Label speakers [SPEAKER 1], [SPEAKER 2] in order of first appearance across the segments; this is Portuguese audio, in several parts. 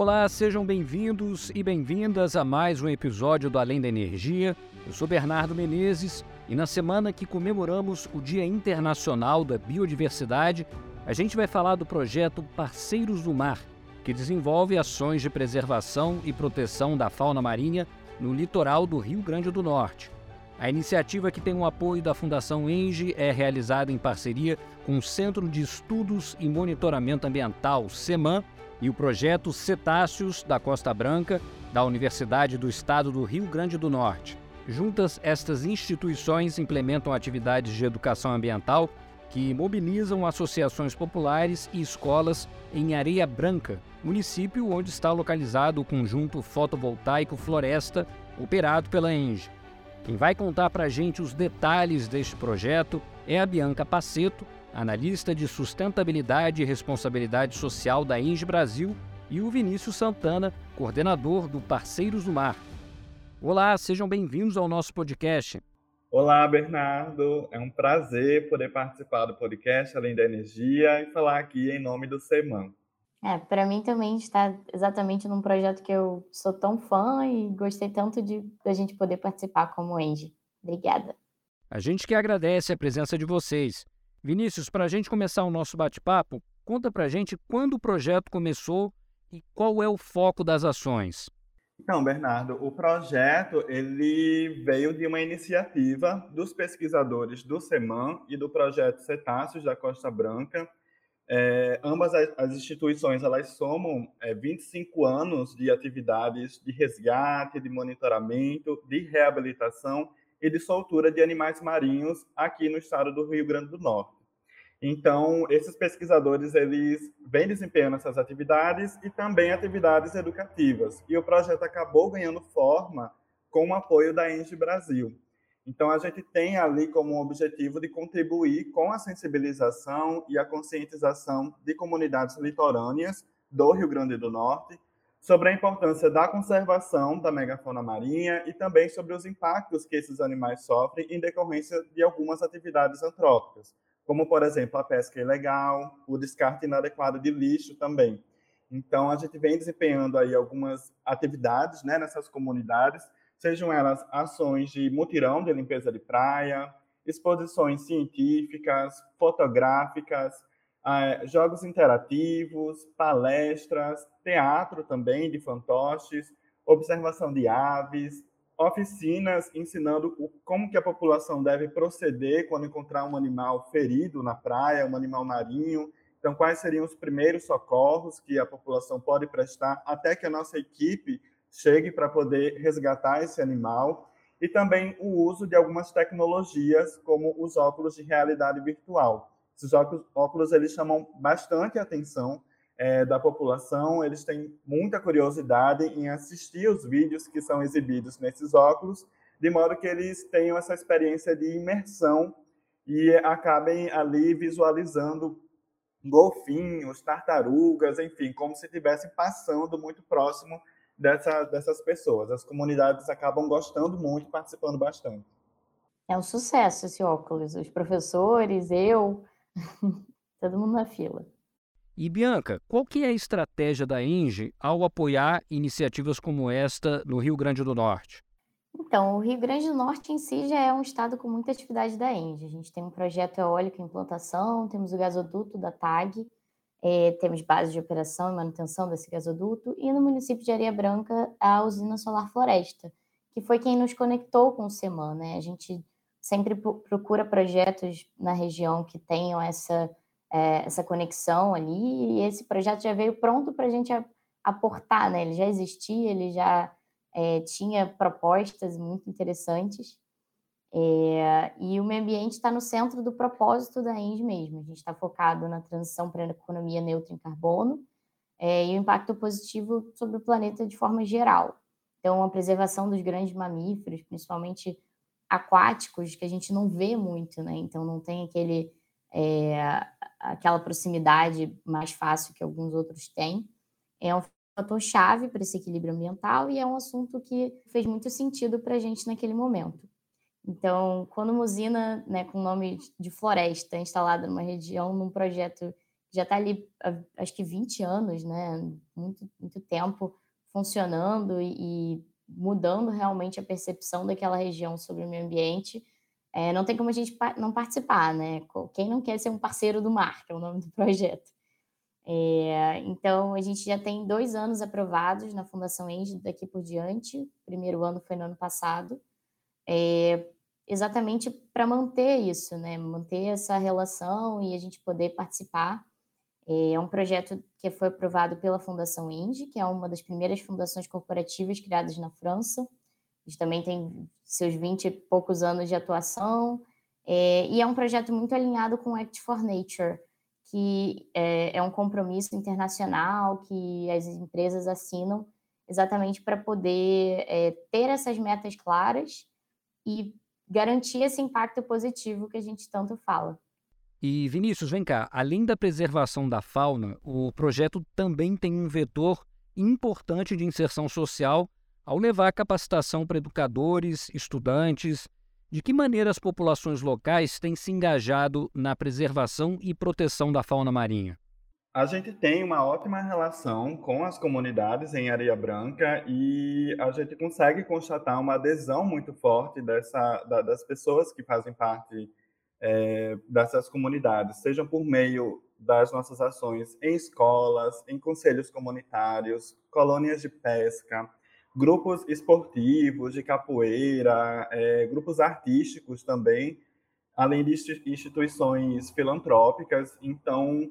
[SPEAKER 1] Olá, sejam bem-vindos e bem-vindas a mais um episódio do Além da Energia. Eu sou Bernardo Menezes e na semana que comemoramos o Dia Internacional da Biodiversidade, a gente vai falar do projeto Parceiros do Mar, que desenvolve ações de preservação e proteção da fauna marinha no litoral do Rio Grande do Norte. A iniciativa, que tem o apoio da Fundação Enge, é realizada em parceria com o Centro de Estudos e Monitoramento Ambiental, CEMAN, e o projeto Cetáceos da Costa Branca, da Universidade do Estado do Rio Grande do Norte. Juntas, estas instituições implementam atividades de educação ambiental que mobilizam associações populares e escolas em Areia Branca, município onde está localizado o conjunto fotovoltaico Floresta, operado pela Enge. Quem vai contar para a gente os detalhes deste projeto é a Bianca Paceto, analista de sustentabilidade e responsabilidade social da Enge Brasil, e o Vinícius Santana, coordenador do Parceiros do Mar. Olá, sejam bem-vindos ao nosso podcast.
[SPEAKER 2] Olá, Bernardo. É um prazer poder participar do podcast Além da Energia e falar aqui em nome do SEMAN.
[SPEAKER 3] É, para mim também está exatamente num projeto que eu sou tão fã e gostei tanto de a gente poder participar como Engie. Obrigada.
[SPEAKER 1] A gente que agradece a presença de vocês. Vinícius, para a gente começar o nosso bate-papo, conta para a gente quando o projeto começou e qual é o foco das ações.
[SPEAKER 2] Então, Bernardo, o projeto ele veio de uma iniciativa dos pesquisadores do SEMAN e do projeto Cetáceos da Costa Branca, é, ambas as instituições elas somam é, 25 anos de atividades de resgate, de monitoramento, de reabilitação e de soltura de animais marinhos aqui no estado do Rio Grande do Norte. Então, esses pesquisadores eles vêm desempenhando essas atividades e também atividades educativas. E o projeto acabou ganhando forma com o apoio da Enge Brasil. Então, a gente tem ali como objetivo de contribuir com a sensibilização e a conscientização de comunidades litorâneas do Rio Grande do Norte sobre a importância da conservação da megafauna marinha e também sobre os impactos que esses animais sofrem em decorrência de algumas atividades antrópicas, como, por exemplo, a pesca ilegal, o descarte inadequado de lixo também. Então, a gente vem desempenhando aí algumas atividades né, nessas comunidades sejam elas ações de mutirão de limpeza de praia, exposições científicas, fotográficas, eh, jogos interativos, palestras, teatro também de fantoches, observação de aves, oficinas ensinando como que a população deve proceder quando encontrar um animal ferido na praia, um animal marinho. Então, quais seriam os primeiros socorros que a população pode prestar até que a nossa equipe chegue para poder resgatar esse animal e também o uso de algumas tecnologias como os óculos de realidade virtual. Esses óculos, óculos eles chamam bastante a atenção é, da população, eles têm muita curiosidade em assistir os vídeos que são exibidos nesses óculos, de modo que eles tenham essa experiência de imersão e acabem ali visualizando golfinhos, tartarugas, enfim, como se estivessem passando muito próximo dessa, dessas pessoas. As comunidades acabam gostando muito, participando bastante.
[SPEAKER 3] É um sucesso esse óculos. Os professores, eu, todo mundo na fila.
[SPEAKER 1] E Bianca, qual que é a estratégia da Enge ao apoiar iniciativas como esta no Rio Grande do Norte?
[SPEAKER 3] Então, o Rio Grande do Norte em si já é um estado com muita atividade da Enge. A gente tem um projeto eólico em implantação, temos o gasoduto da TAG, é, temos base de operação e manutenção desse gasoduto, e no município de Areia Branca, a usina Solar Floresta, que foi quem nos conectou com o SEMAN. Né? A gente sempre procura projetos na região que tenham essa, é, essa conexão ali, e esse projeto já veio pronto para a gente aportar, né? ele já existia, ele já é, tinha propostas muito interessantes, é, e o meio ambiente está no centro do propósito da ENGE mesmo. A gente está focado na transição para a economia neutra em carbono é, e o impacto positivo sobre o planeta de forma geral. Então, a preservação dos grandes mamíferos, principalmente aquáticos, que a gente não vê muito, né? Então, não tem aquele, é, aquela proximidade mais fácil que alguns outros têm. É um fator chave para esse equilíbrio ambiental e é um assunto que fez muito sentido para a gente naquele momento. Então, quando uma usina né, com nome de floresta instalada numa região, num projeto já está ali, acho que 20 anos, né? Muito, muito tempo funcionando e mudando realmente a percepção daquela região sobre o meio ambiente. É, não tem como a gente não participar, né? Quem não quer ser um parceiro do mar, que é o nome do projeto. É, então, a gente já tem dois anos aprovados na Fundação Enge daqui por diante. O primeiro ano foi no ano passado. É, exatamente para manter isso, né? Manter essa relação e a gente poder participar. É um projeto que foi aprovado pela Fundação Enge, que é uma das primeiras fundações corporativas criadas na França. Gente também tem seus 20 e poucos anos de atuação. É, e é um projeto muito alinhado com o Act for Nature, que é, é um compromisso internacional que as empresas assinam exatamente para poder é, ter essas metas claras e garantir esse impacto positivo que a gente tanto fala.
[SPEAKER 1] E Vinícius, vem cá, além da preservação da fauna, o projeto também tem um vetor importante de inserção social ao levar capacitação para educadores, estudantes, de que maneira as populações locais têm se engajado na preservação e proteção da fauna marinha?
[SPEAKER 2] A gente tem uma ótima relação com as comunidades em Areia Branca e a gente consegue constatar uma adesão muito forte dessa, da, das pessoas que fazem parte é, dessas comunidades, seja por meio das nossas ações em escolas, em conselhos comunitários, colônias de pesca, grupos esportivos, de capoeira, é, grupos artísticos também, além de instituições filantrópicas. Então,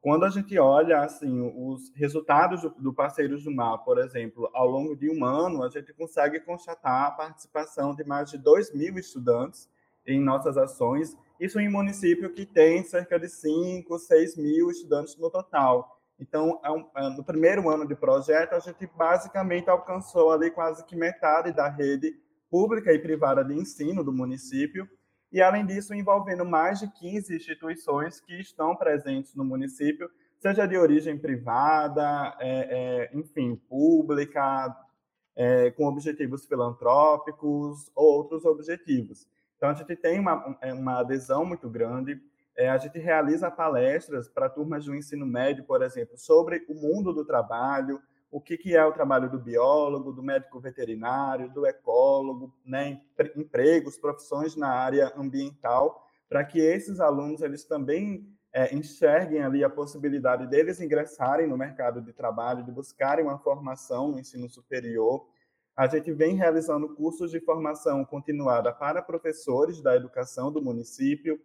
[SPEAKER 2] quando a gente olha assim os resultados do, do Parceiros do Mar, por exemplo, ao longo de um ano, a gente consegue constatar a participação de mais de 2 mil estudantes em nossas ações, isso em um município que tem cerca de 5, 6 mil estudantes no total. Então, é é, no primeiro ano de projeto, a gente basicamente alcançou ali quase que metade da rede pública e privada de ensino do município, e além disso, envolvendo mais de 15 instituições que estão presentes no município, seja de origem privada, é, é, enfim, pública, é, com objetivos filantrópicos ou outros objetivos. Então, a gente tem uma, uma adesão muito grande, é, a gente realiza palestras para turmas do ensino médio, por exemplo, sobre o mundo do trabalho, o que, que é o trabalho do biólogo, do médico veterinário, do ecólogo, né, empregos, profissões na área ambiental, para que esses alunos eles também é, enxerguem ali a possibilidade deles ingressarem no mercado de trabalho, de buscarem uma formação no ensino superior. A gente vem realizando cursos de formação continuada para professores da educação do município,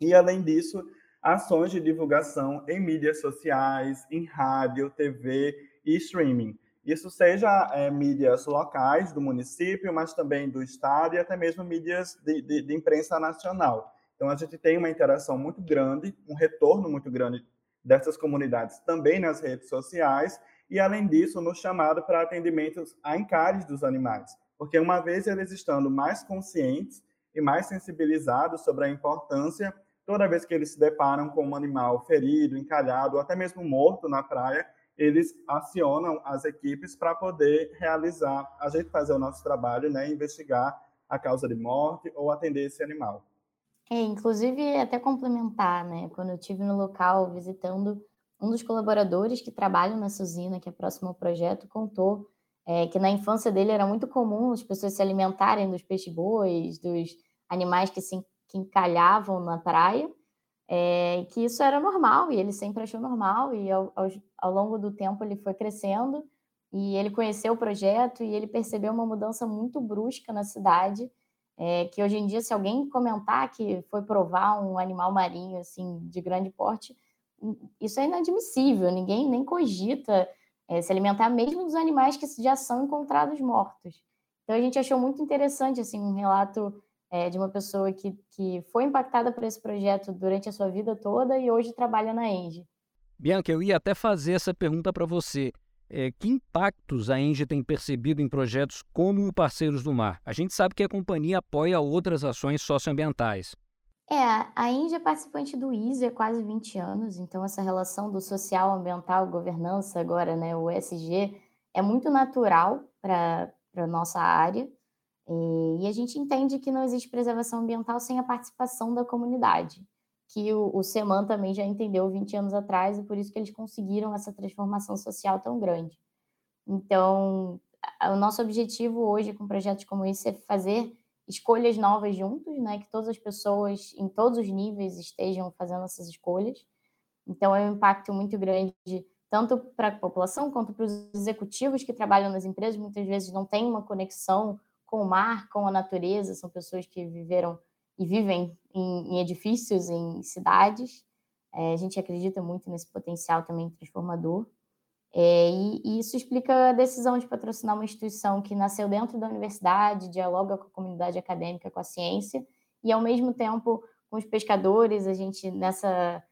[SPEAKER 2] e, além disso, ações de divulgação em mídias sociais, em rádio, TV e streaming. Isso seja é, mídias locais do município, mas também do estado e até mesmo mídias de, de, de, imprensa nacional. Então, a gente tem uma interação muito grande, um retorno muito grande dessas comunidades também nas redes sociais e, além disso, no chamado para atendimentos a encares dos animais. Porque, uma vez eles estando mais conscientes e mais sensibilizados sobre a importância toda vez que eles se deparam com um animal ferido, encalhado, ou até mesmo morto na praia, eles acionam as equipes para poder realizar, a gente fazer o nosso trabalho, né, investigar a causa de morte ou atender esse animal.
[SPEAKER 3] É, inclusive, até complementar, né, quando eu estive no local visitando, um dos colaboradores que trabalham nessa usina, que é próximo ao projeto, contou é, que na infância dele era muito comum as pessoas se alimentarem dos peixes-bois, dos animais que se que encalhavam na praia, é, que isso era normal e ele sempre achou normal e ao, ao, ao, longo do tempo ele foi crescendo e ele conheceu o projeto e ele percebeu uma mudança muito brusca na cidade é, que hoje em dia se alguém comentar que foi provar um animal marinho assim de grande porte isso é inadmissível ninguém nem cogita é, se alimentar mesmo dos animais que já são encontrados mortos então a gente achou muito interessante assim um relato é, de uma pessoa que, que foi impactada por esse projeto durante a sua vida toda e hoje trabalha na Enge.
[SPEAKER 1] Bianca, eu ia até fazer essa pergunta para você. É, que impactos a Enge tem percebido em projetos como o Parceiros do Mar? A gente sabe que a companhia apoia outras ações socioambientais.
[SPEAKER 3] É, a Enge é participante do ISE há quase 20 anos, então essa relação do social, ambiental, governança, agora né, o ESG, é muito natural para a nossa área. E a gente entende que não existe preservação ambiental sem a participação da comunidade, que o, o SEMAN também já entendeu 20 anos atrás e por isso que eles conseguiram essa transformação social tão grande. Então, o nosso objetivo hoje com projetos como esse é fazer escolhas novas juntos, né? Que todas as pessoas em todos os níveis estejam fazendo essas escolhas. Então, é um impacto muito grande tanto para a população quanto para os executivos que trabalham nas empresas. Muitas vezes não tem uma conexão com o mar, com a natureza. São pessoas que viveram e vivem em, em edifícios, em cidades. É, a gente acredita muito nesse potencial também transformador. É, e, e, isso explica a decisão de patrocinar uma instituição que nasceu dentro da universidade, dialoga com a comunidade acadêmica, com a ciência, e ao mesmo tempo com os pescadores, a gente nessa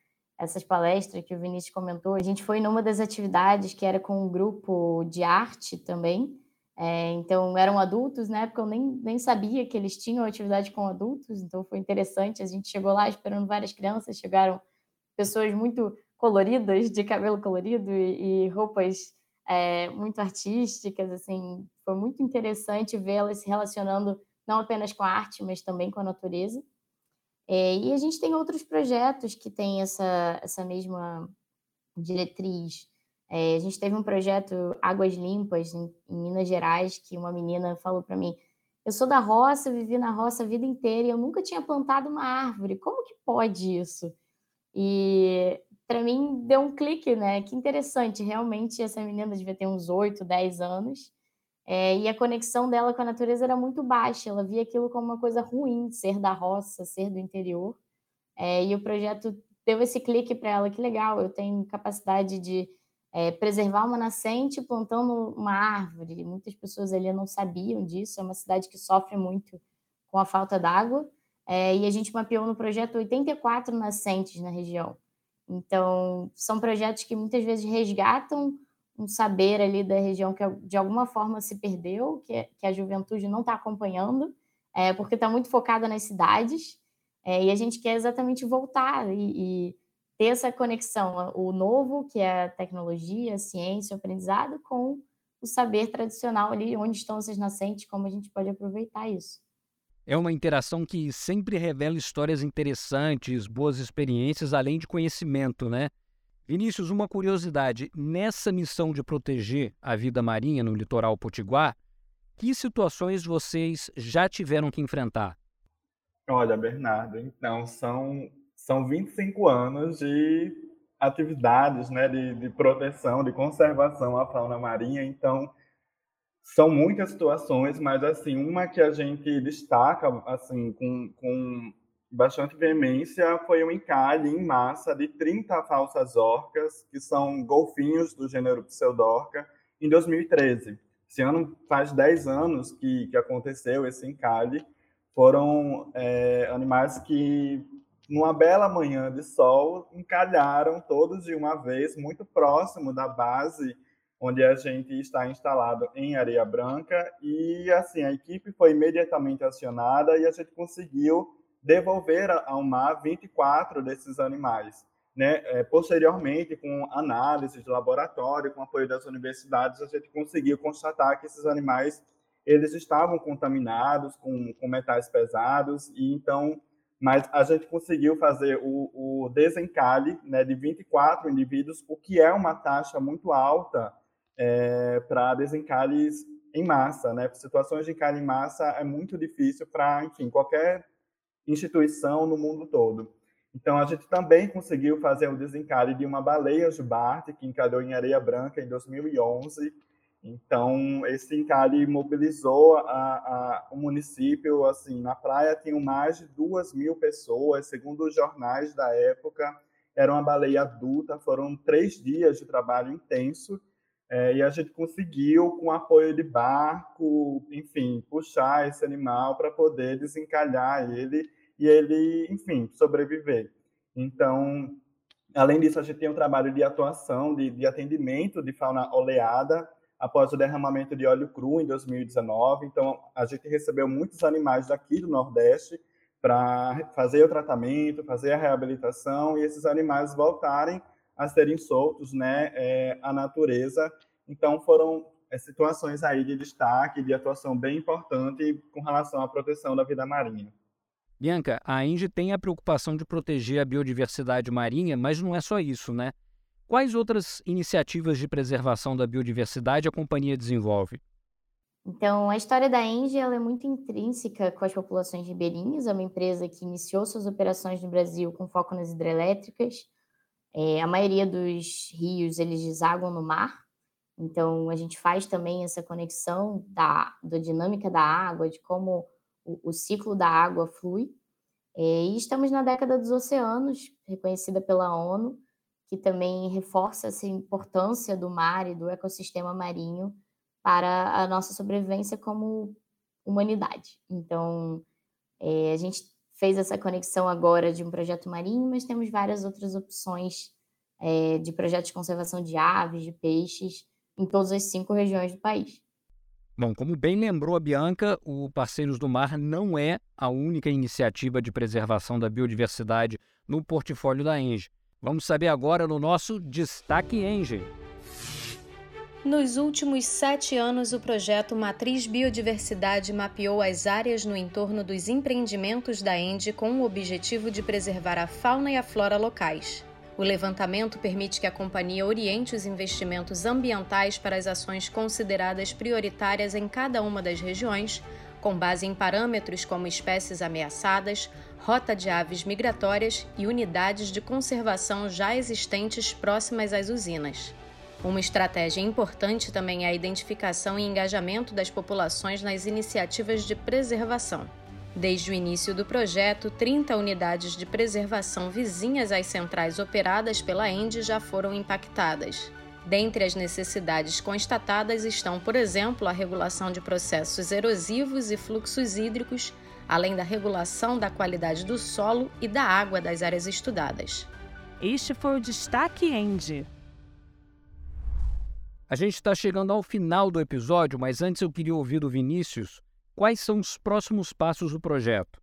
[SPEAKER 3] essas palestras que o Vinícius comentou, a gente foi numa das atividades que era com um grupo de arte também, é, então eram adultos, na época eu nem, nem sabia que eles tinham atividade com adultos, então foi interessante, a gente chegou lá esperando várias crianças, chegaram pessoas muito coloridas, de cabelo colorido e, e roupas é, muito artísticas, assim, foi muito interessante vê-las se relacionando não apenas com a arte, mas também com a natureza. É, e a gente tem outros projetos que têm essa, essa mesma diretriz. É, a gente teve um projeto Águas Limpas em, em Minas Gerais, que uma menina falou para mim: Eu sou da roça, vivi na roça a vida inteira e eu nunca tinha plantado uma árvore. Como que pode isso? E para mim deu um clique, né? Que interessante, realmente essa menina devia ter uns 8, 10 anos. É, e a conexão dela com a natureza era muito baixa, ela via aquilo como uma coisa ruim, ser da roça, ser do interior. É, e o projeto deu esse clique para ela, que legal, eu tenho capacidade de é, preservar uma nascente plantando uma árvore. Muitas pessoas ali não sabiam disso, é uma cidade que sofre muito com a falta d'água. É, e a gente mapeou no projeto 84 nascentes na região. Então, são projetos que muitas vezes resgatam um saber ali da região que de alguma forma se perdeu, que, que a juventude não está acompanhando, é, porque está muito focada nas cidades, é, e a gente quer exatamente voltar e, e, ter essa conexão, o novo, que é a tecnologia, a ciência, o aprendizado, com o saber tradicional ali, onde estão essas nascentes, como a gente pode aproveitar isso.
[SPEAKER 1] É uma interação que sempre revela histórias interessantes, boas experiências, além de conhecimento, né? Vinícius, uma curiosidade: nessa missão de proteger a vida marinha no litoral potiguar, que situações vocês já tiveram que enfrentar?
[SPEAKER 2] Olha, Bernardo, então são, são 25 anos de atividades né, de, de proteção, de conservação à fauna marinha, então são muitas situações, mas assim, uma que a gente destaca assim com, com bastante veemência foi o encalhe em massa de 30 falsas orcas, que são golfinhos do gênero Pseudorca, em 2013. Esse ano faz 10 anos que, que aconteceu esse encalhe. Foram é, animais que, numa bela manhã de sol, encalharam todos de uma vez, muito próximo da base onde a gente está instalado em Areia Branca e assim a equipe foi imediatamente acionada e a gente conseguiu devolver ao mar 24 desses animais. Né? É, posteriormente, com análise de laboratório, com apoio das universidades, a gente conseguiu constatar que esses animais eles estavam contaminados com, com metais pesados e então mas a gente conseguiu fazer o, o desencalhe né, de 24 indivíduos, o que é uma taxa muito alta é, para desencalhes em massa, né? Situações de encalhe em massa é muito difícil para, enfim, qualquer instituição no mundo todo. Então, a gente também conseguiu fazer o desencalhe de uma baleia jubarte que encalhou em areia branca em 2011. Então, esse encalhe mobilizou a, a, o município. Assim, na praia tinham mais de duas mil pessoas, segundo os jornais da época. Era uma baleia adulta, foram três dias de trabalho intenso é, e a gente conseguiu, com apoio de barco, enfim, puxar esse animal para poder desencalhar ele e ele, enfim, sobreviver. Então, além disso, a gente tem um trabalho de atuação, de, de atendimento de fauna oleada após o derramamento de óleo cru em 2019. Então, a gente recebeu muitos animais daqui do Nordeste para fazer o tratamento, fazer a reabilitação e esses animais voltarem a serem soltos, né, é, à natureza. Então, foram é, situações aí de destaque, de atuação bem importante com relação à proteção da vida marinha.
[SPEAKER 1] Bianca, a Engie tem a preocupação de proteger a biodiversidade marinha, mas não é só isso, né? Quais outras iniciativas de preservação da biodiversidade a companhia desenvolve?
[SPEAKER 3] Então, a história da Engie é muito intrínseca com as populações ribeirinhas. É uma empresa que iniciou suas operações no Brasil com foco nas hidrelétricas. É, a maioria dos rios eles desaguam no mar. Então, a gente faz também essa conexão da, da dinâmica da água, de como o, o ciclo da água flui. É, e estamos na década dos oceanos, reconhecida pela ONU, que também reforça essa importância do mar e do ecossistema marinho para a nossa sobrevivência como humanidade. Então, é, a gente fez essa conexão agora de um projeto marinho, mas temos várias outras opções é, de projetos de conservação de aves, de peixes, em todas as cinco regiões do país.
[SPEAKER 1] Bom, como bem lembrou a Bianca, o Parceiros do Mar não é a única iniciativa de preservação da biodiversidade no portfólio da Enge. Vamos saber agora no nosso Destaque Enge.
[SPEAKER 4] Nos últimos sete anos, o projeto Matriz Biodiversidade mapeou as áreas no entorno dos empreendimentos da Ende com o objetivo de preservar a fauna e a flora locais. O levantamento permite que a companhia oriente os investimentos ambientais para as ações consideradas prioritárias em cada uma das regiões, com base em parâmetros como espécies ameaçadas, rota de aves migratórias e unidades de conservação já existentes próximas às usinas. Uma estratégia importante também é a identificação e engajamento das populações nas iniciativas de preservação. Desde o início do projeto, 30 unidades de preservação vizinhas às centrais operadas pela ENDE já foram impactadas. Dentre as necessidades constatadas estão, por exemplo, a regulação de processos erosivos e fluxos hídricos, além da regulação da qualidade do solo e da água das áreas estudadas.
[SPEAKER 5] Este foi o Destaque ENDE.
[SPEAKER 1] A gente está chegando ao final do episódio, mas antes eu queria ouvir do Vinícius Quais são os próximos passos do projeto?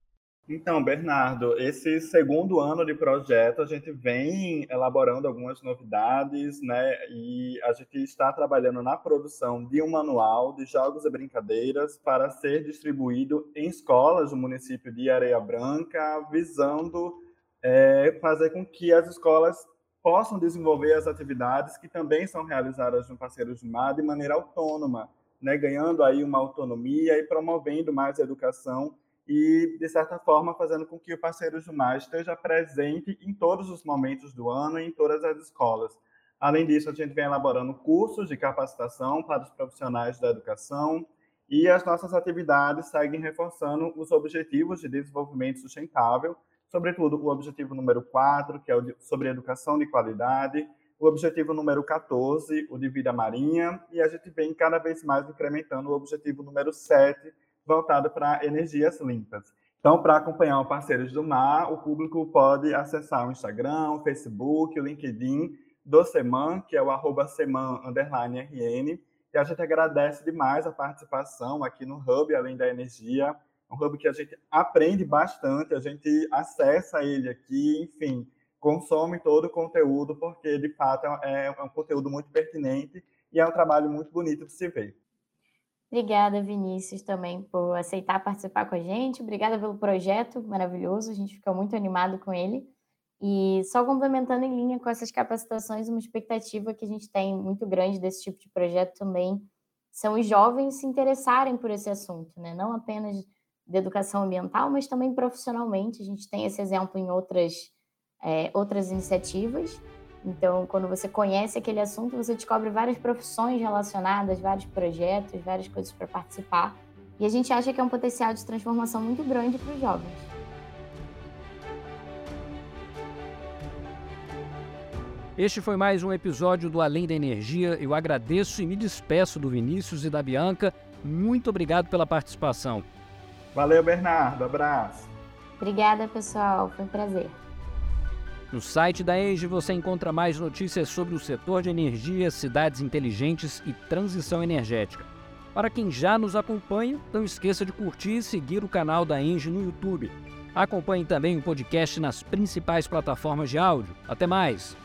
[SPEAKER 2] Então, Bernardo, esse segundo ano de projeto, a gente vem elaborando algumas novidades, né? E a gente está trabalhando na produção de um manual de jogos e brincadeiras para ser distribuído em escolas do município de Areia Branca, visando é, fazer com que as escolas possam desenvolver as atividades que também são realizadas no Parceiros de Mar de maneira autônoma né, ganhando aí uma autonomia e promovendo mais a educação e, de certa forma, fazendo com que o Parceiros do Mar esteja presente em todos os momentos do ano e em todas as escolas. Além disso, a gente vem elaborando cursos de capacitação para os profissionais da educação e as nossas atividades seguem reforçando os objetivos de desenvolvimento sustentável, sobretudo o objetivo número 4, que é o sobre educação de qualidade, o objetivo número 14, o de vida marinha, e a gente vem cada vez mais incrementando o objetivo número 7, voltado para energias limpas. Então, para acompanhar o Parceiros do Mar, o público pode acessar o Instagram, o Facebook, o LinkedIn do Seman, que é o arroba Seman, RN, e a gente agradece demais a participação aqui no Hub, além da energia, um hub que a gente aprende bastante, a gente acessa ele aqui, enfim, consome todo o conteúdo, porque de fato é, é um conteúdo muito pertinente e é um trabalho muito bonito de se ver.
[SPEAKER 3] Obrigada, Vinícius, também por aceitar participar com a gente. Obrigada pelo projeto maravilhoso, a gente ficou muito animado com ele. E só complementando em linha com essas capacitações, uma expectativa que a gente tem muito grande desse tipo de projeto também são os jovens se interessarem por esse assunto, né? Não apenas de educação ambiental, mas também profissionalmente. A gente tem esse exemplo em outras é, outras iniciativas. Então, quando você conhece aquele assunto, você descobre várias profissões relacionadas, vários projetos, várias coisas para participar. E a gente acha que é um potencial de transformação muito grande para os jovens.
[SPEAKER 1] Este foi mais um episódio do Além da Energia. Eu agradeço e me despeço do Vinícius e da Bianca. Muito obrigado pela participação.
[SPEAKER 2] Valeu, Bernardo. Abraço.
[SPEAKER 3] Obrigada, pessoal. Foi um prazer.
[SPEAKER 1] No site da Engie você encontra mais notícias sobre o setor de energia, cidades inteligentes e transição energética. Para quem já nos acompanha, não esqueça de curtir e seguir o canal da Engie no YouTube. Acompanhe também o podcast nas principais plataformas de áudio. Até mais!